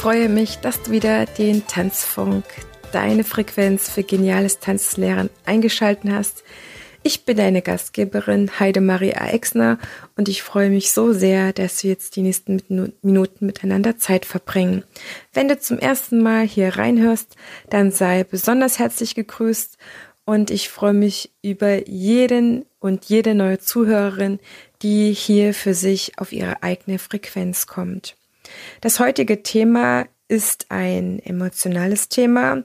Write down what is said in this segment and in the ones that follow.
freue mich, dass du wieder den Tanzfunk, deine Frequenz für geniales Tanzlehren eingeschalten hast. Ich bin deine Gastgeberin Heidemarie Aixner und ich freue mich so sehr, dass wir jetzt die nächsten Minuten miteinander Zeit verbringen. Wenn du zum ersten Mal hier reinhörst, dann sei besonders herzlich gegrüßt und ich freue mich über jeden und jede neue Zuhörerin, die hier für sich auf ihre eigene Frequenz kommt. Das heutige Thema ist ein emotionales Thema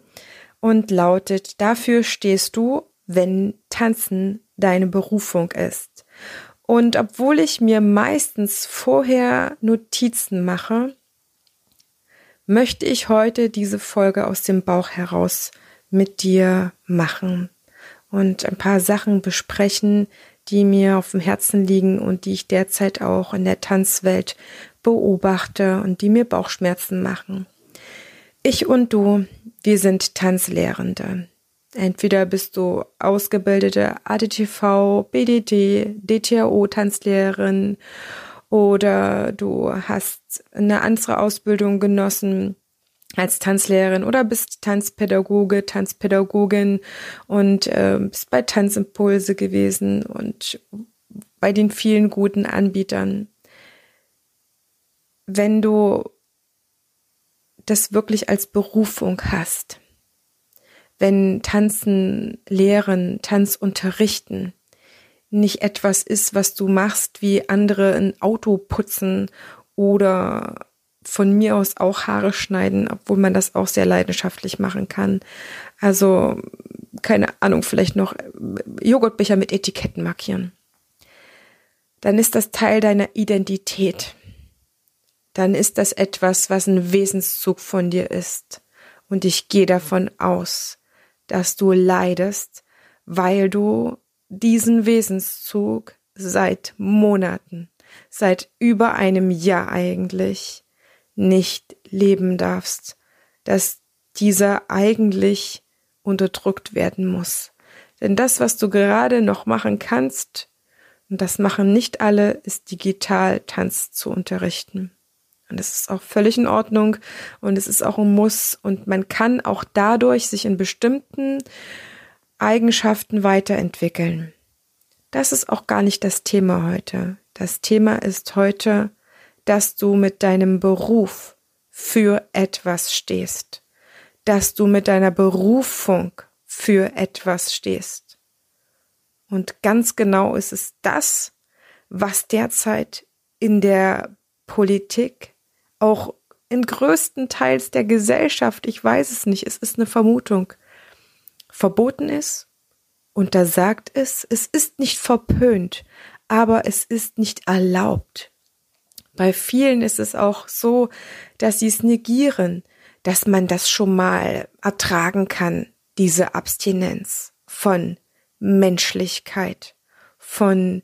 und lautet, dafür stehst du, wenn Tanzen deine Berufung ist. Und obwohl ich mir meistens vorher Notizen mache, möchte ich heute diese Folge aus dem Bauch heraus mit dir machen und ein paar Sachen besprechen, die mir auf dem Herzen liegen und die ich derzeit auch in der Tanzwelt beobachte und die mir Bauchschmerzen machen. Ich und du, wir sind Tanzlehrende. Entweder bist du ausgebildete ADTV, BDD, DTAO Tanzlehrerin oder du hast eine andere Ausbildung genossen als Tanzlehrerin oder bist Tanzpädagoge, Tanzpädagogin und äh, bist bei Tanzimpulse gewesen und bei den vielen guten Anbietern wenn du das wirklich als Berufung hast, wenn Tanzen lehren, Tanz unterrichten nicht etwas ist, was du machst, wie andere ein Auto putzen oder von mir aus auch Haare schneiden, obwohl man das auch sehr leidenschaftlich machen kann. Also, keine Ahnung, vielleicht noch Joghurtbecher mit Etiketten markieren. Dann ist das Teil deiner Identität dann ist das etwas, was ein Wesenszug von dir ist. Und ich gehe davon aus, dass du leidest, weil du diesen Wesenszug seit Monaten, seit über einem Jahr eigentlich nicht leben darfst, dass dieser eigentlich unterdrückt werden muss. Denn das, was du gerade noch machen kannst, und das machen nicht alle, ist digital Tanz zu unterrichten. Und das ist auch völlig in Ordnung und es ist auch ein Muss und man kann auch dadurch sich in bestimmten Eigenschaften weiterentwickeln. Das ist auch gar nicht das Thema heute. Das Thema ist heute, dass du mit deinem Beruf für etwas stehst, dass du mit deiner Berufung für etwas stehst. Und ganz genau ist es das, was derzeit in der Politik, auch in größten Teils der Gesellschaft, ich weiß es nicht, es ist eine Vermutung, verboten ist. Und da sagt es, es ist nicht verpönt, aber es ist nicht erlaubt. Bei vielen ist es auch so, dass sie es negieren, dass man das schon mal ertragen kann, diese Abstinenz von Menschlichkeit, von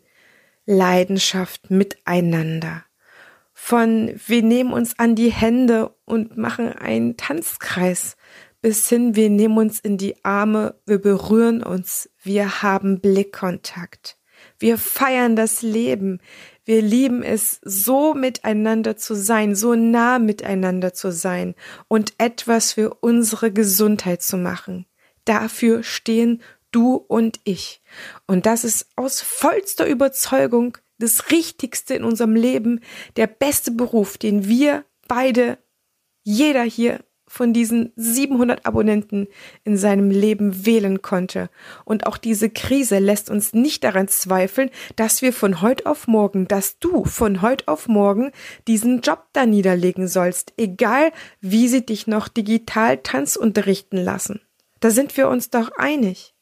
Leidenschaft miteinander von wir nehmen uns an die Hände und machen einen Tanzkreis bis hin wir nehmen uns in die Arme, wir berühren uns, wir haben Blickkontakt. Wir feiern das Leben. Wir lieben es, so miteinander zu sein, so nah miteinander zu sein und etwas für unsere Gesundheit zu machen. Dafür stehen du und ich. Und das ist aus vollster Überzeugung das Richtigste in unserem Leben, der beste Beruf, den wir beide, jeder hier von diesen 700 Abonnenten in seinem Leben wählen konnte. Und auch diese Krise lässt uns nicht daran zweifeln, dass wir von heute auf morgen, dass du von heute auf morgen diesen Job da niederlegen sollst, egal wie sie dich noch digital Tanz unterrichten lassen. Da sind wir uns doch einig.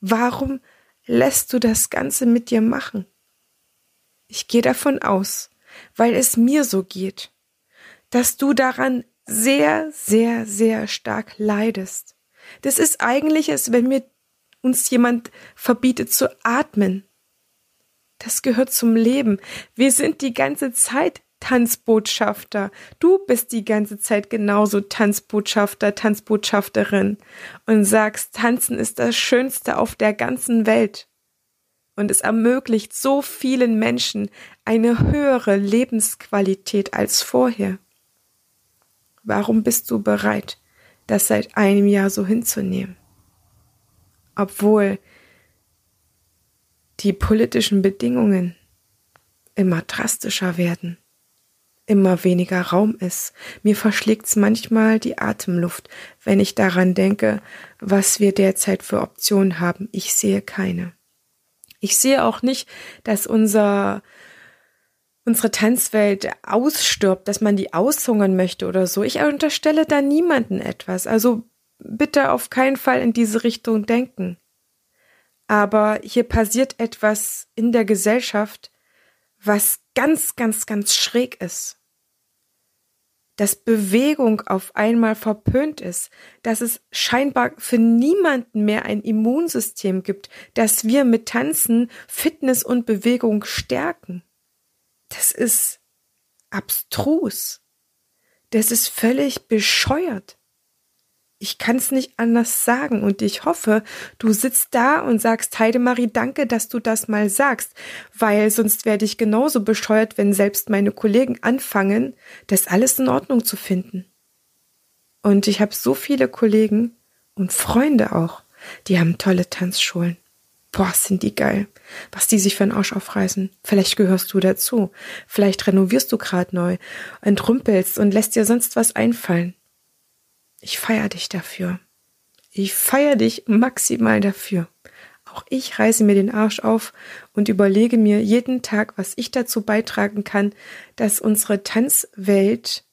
Warum lässt du das Ganze mit dir machen? Ich gehe davon aus, weil es mir so geht, dass du daran sehr, sehr, sehr stark leidest. Das ist eigentlich, als wenn mir uns jemand verbietet zu atmen. Das gehört zum Leben. Wir sind die ganze Zeit Tanzbotschafter. Du bist die ganze Zeit genauso Tanzbotschafter, Tanzbotschafterin und sagst, Tanzen ist das Schönste auf der ganzen Welt. Und es ermöglicht so vielen Menschen eine höhere Lebensqualität als vorher. Warum bist du bereit, das seit einem Jahr so hinzunehmen? Obwohl die politischen Bedingungen immer drastischer werden immer weniger Raum ist. Mir verschlägt's manchmal die Atemluft, wenn ich daran denke, was wir derzeit für Optionen haben. Ich sehe keine. Ich sehe auch nicht, dass unser unsere Tanzwelt ausstirbt, dass man die aushungern möchte oder so. Ich unterstelle da niemanden etwas. Also bitte auf keinen Fall in diese Richtung denken. Aber hier passiert etwas in der Gesellschaft, was ganz, ganz, ganz schräg ist. Dass Bewegung auf einmal verpönt ist, dass es scheinbar für niemanden mehr ein Immunsystem gibt, dass wir mit Tanzen Fitness und Bewegung stärken. Das ist abstrus. Das ist völlig bescheuert. Ich kann es nicht anders sagen und ich hoffe, du sitzt da und sagst, Heidemarie, danke, dass du das mal sagst, weil sonst werde ich genauso bescheuert, wenn selbst meine Kollegen anfangen, das alles in Ordnung zu finden. Und ich habe so viele Kollegen und Freunde auch, die haben tolle Tanzschulen. Boah, sind die geil. Was die sich für einen Arsch aufreißen. Vielleicht gehörst du dazu. Vielleicht renovierst du grad neu, entrümpelst und lässt dir sonst was einfallen. Ich feier dich dafür. Ich feier dich maximal dafür. Auch ich reiße mir den Arsch auf und überlege mir jeden Tag, was ich dazu beitragen kann, dass unsere Tanzwelt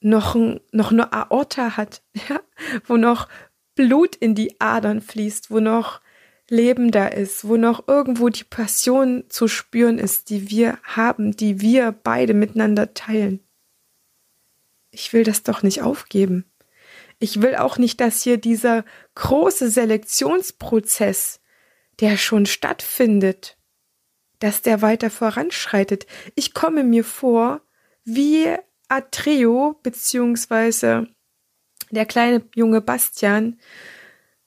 noch, noch eine Aorta hat, ja, wo noch Blut in die Adern fließt, wo noch Leben da ist, wo noch irgendwo die Passion zu spüren ist, die wir haben, die wir beide miteinander teilen. Ich will das doch nicht aufgeben. Ich will auch nicht, dass hier dieser große Selektionsprozess, der schon stattfindet, dass der weiter voranschreitet. Ich komme mir vor wie Atreo beziehungsweise der kleine junge Bastian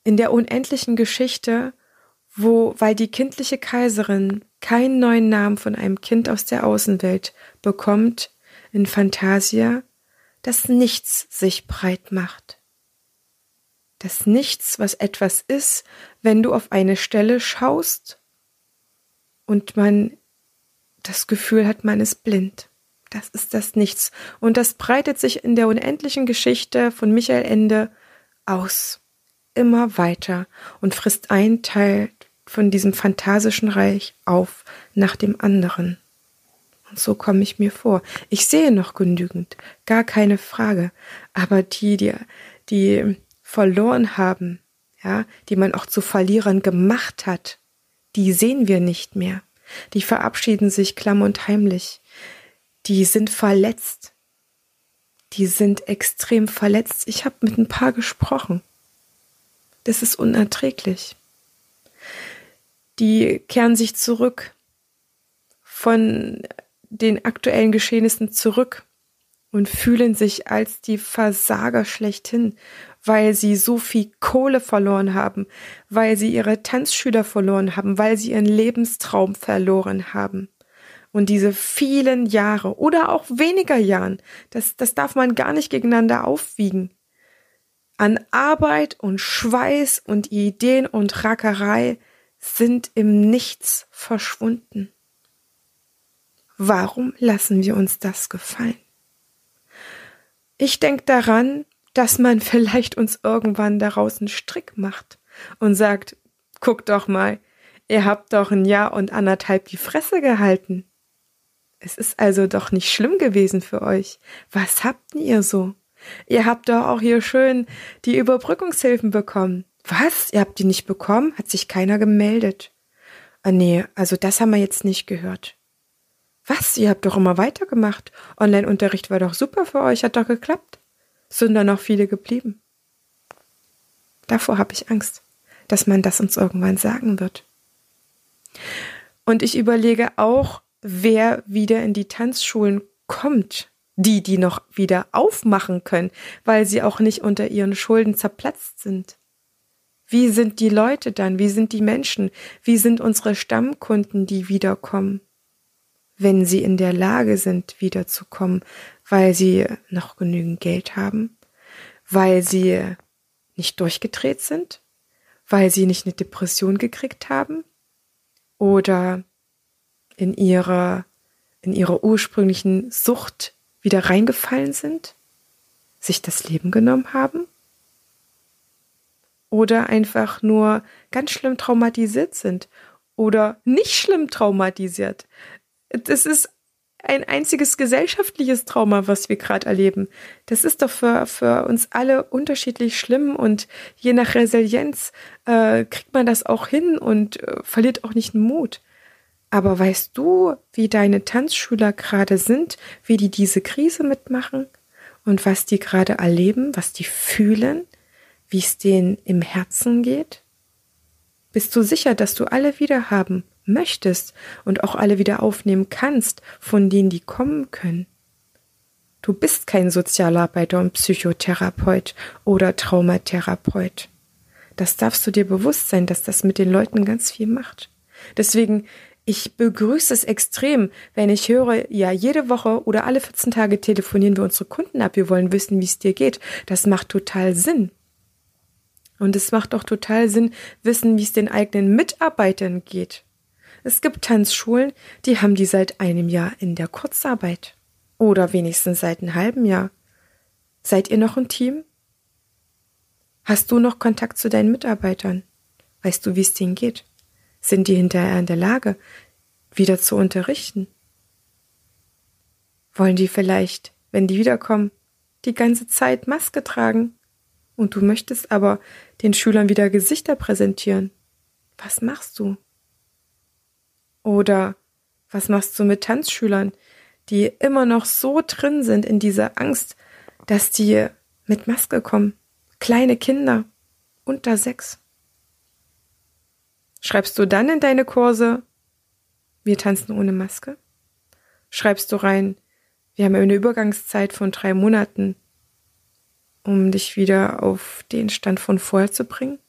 in der unendlichen Geschichte, wo, weil die kindliche Kaiserin keinen neuen Namen von einem Kind aus der Außenwelt bekommt, in Fantasia, dass nichts sich breit macht das Nichts, was etwas ist, wenn du auf eine Stelle schaust und man das Gefühl hat, man ist blind. Das ist das Nichts. Und das breitet sich in der unendlichen Geschichte von Michael Ende aus. Immer weiter und frisst einen Teil von diesem phantasischen Reich auf nach dem anderen. Und so komme ich mir vor. Ich sehe noch genügend, gar keine Frage. Aber die, die, die verloren haben, ja, die man auch zu Verlierern gemacht hat, die sehen wir nicht mehr. Die verabschieden sich klamm und heimlich. Die sind verletzt. Die sind extrem verletzt. Ich habe mit ein paar gesprochen. Das ist unerträglich. Die kehren sich zurück von den aktuellen Geschehnissen zurück und fühlen sich als die Versager schlechthin weil sie so viel Kohle verloren haben, weil sie ihre Tanzschüler verloren haben, weil sie ihren Lebenstraum verloren haben. Und diese vielen Jahre oder auch weniger Jahren, das, das darf man gar nicht gegeneinander aufwiegen. An Arbeit und Schweiß und Ideen und Rackerei sind im Nichts verschwunden. Warum lassen wir uns das gefallen? Ich denke daran, dass man vielleicht uns irgendwann daraus einen Strick macht und sagt, guck doch mal, ihr habt doch ein Jahr und anderthalb die Fresse gehalten. Es ist also doch nicht schlimm gewesen für euch. Was habt ihr so? Ihr habt doch auch hier schön die Überbrückungshilfen bekommen. Was? Ihr habt die nicht bekommen? Hat sich keiner gemeldet. Ah, nee, also das haben wir jetzt nicht gehört. Was? Ihr habt doch immer weitergemacht. Online-Unterricht war doch super für euch, hat doch geklappt. Sind da noch viele geblieben? Davor habe ich Angst, dass man das uns irgendwann sagen wird. Und ich überlege auch, wer wieder in die Tanzschulen kommt. Die, die noch wieder aufmachen können, weil sie auch nicht unter ihren Schulden zerplatzt sind. Wie sind die Leute dann? Wie sind die Menschen? Wie sind unsere Stammkunden, die wiederkommen? Wenn sie in der Lage sind, wiederzukommen, weil sie noch genügend Geld haben, weil sie nicht durchgedreht sind, weil sie nicht eine Depression gekriegt haben oder in ihrer, in ihrer ursprünglichen Sucht wieder reingefallen sind, sich das Leben genommen haben oder einfach nur ganz schlimm traumatisiert sind oder nicht schlimm traumatisiert. Das ist ein einziges gesellschaftliches Trauma, was wir gerade erleben. Das ist doch für, für uns alle unterschiedlich schlimm und je nach Resilienz äh, kriegt man das auch hin und äh, verliert auch nicht den Mut. Aber weißt du, wie deine Tanzschüler gerade sind, wie die diese Krise mitmachen und was die gerade erleben, was die fühlen, wie es denen im Herzen geht? Bist du sicher, dass du alle wieder haben möchtest und auch alle wieder aufnehmen kannst, von denen die kommen können. Du bist kein Sozialarbeiter und Psychotherapeut oder Traumatherapeut. Das darfst du dir bewusst sein, dass das mit den Leuten ganz viel macht. Deswegen, ich begrüße es extrem, wenn ich höre, ja, jede Woche oder alle 14 Tage telefonieren wir unsere Kunden ab, wir wollen wissen, wie es dir geht. Das macht total Sinn. Und es macht auch total Sinn, wissen, wie es den eigenen Mitarbeitern geht. Es gibt Tanzschulen, die haben die seit einem Jahr in der Kurzarbeit. Oder wenigstens seit einem halben Jahr. Seid ihr noch ein Team? Hast du noch Kontakt zu deinen Mitarbeitern? Weißt du, wie es denen geht? Sind die hinterher in der Lage, wieder zu unterrichten? Wollen die vielleicht, wenn die wiederkommen, die ganze Zeit Maske tragen? Und du möchtest aber den Schülern wieder Gesichter präsentieren. Was machst du? Oder was machst du mit Tanzschülern, die immer noch so drin sind in dieser Angst, dass die mit Maske kommen? Kleine Kinder unter sechs. Schreibst du dann in deine Kurse, wir tanzen ohne Maske? Schreibst du rein, wir haben eine Übergangszeit von drei Monaten, um dich wieder auf den Stand von vorher zu bringen?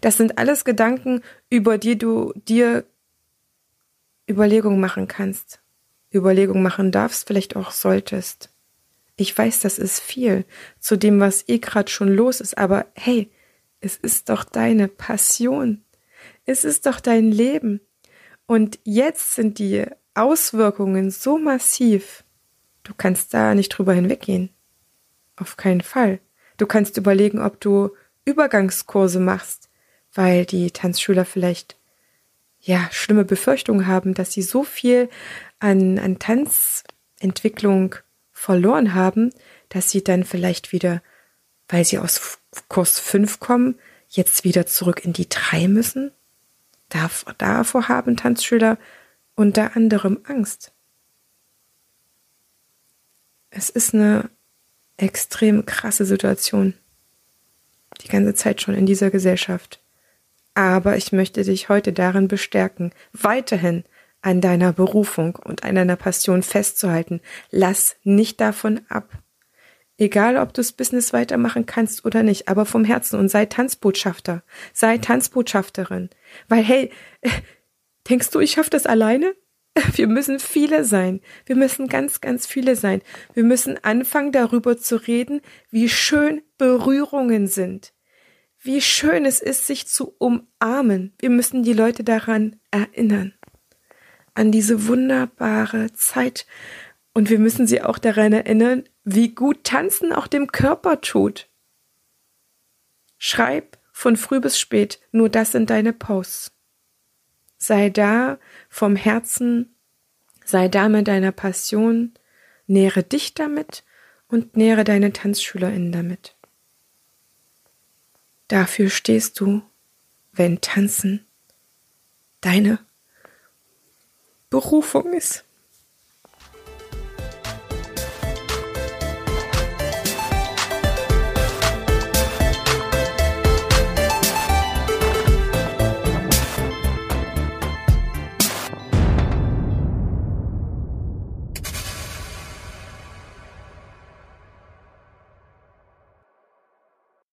Das sind alles Gedanken, über die du dir Überlegung machen kannst, Überlegung machen darfst, vielleicht auch solltest. Ich weiß, das ist viel zu dem, was eh gerade schon los ist, aber hey, es ist doch deine Passion. Es ist doch dein Leben. Und jetzt sind die Auswirkungen so massiv. Du kannst da nicht drüber hinweggehen. Auf keinen Fall. Du kannst überlegen, ob du Übergangskurse machst, weil die Tanzschüler vielleicht ja, schlimme Befürchtungen haben, dass sie so viel an, an Tanzentwicklung verloren haben, dass sie dann vielleicht wieder, weil sie aus Kurs 5 kommen, jetzt wieder zurück in die 3 müssen? davor haben Tanzschüler unter anderem Angst. Es ist eine extrem krasse Situation. Die ganze Zeit schon in dieser Gesellschaft. Aber ich möchte dich heute darin bestärken, weiterhin an deiner Berufung und an deiner Passion festzuhalten. Lass nicht davon ab. Egal, ob du das Business weitermachen kannst oder nicht, aber vom Herzen und sei Tanzbotschafter, sei Tanzbotschafterin. Weil, hey, denkst du, ich schaffe das alleine? Wir müssen viele sein. Wir müssen ganz, ganz viele sein. Wir müssen anfangen, darüber zu reden, wie schön Berührungen sind wie schön es ist, sich zu umarmen. Wir müssen die Leute daran erinnern, an diese wunderbare Zeit. Und wir müssen sie auch daran erinnern, wie gut Tanzen auch dem Körper tut. Schreib von früh bis spät, nur das sind deine Posts. Sei da vom Herzen, sei da mit deiner Passion, nähre dich damit und nähre deine TanzschülerInnen damit. Dafür stehst du, wenn Tanzen deine Berufung ist.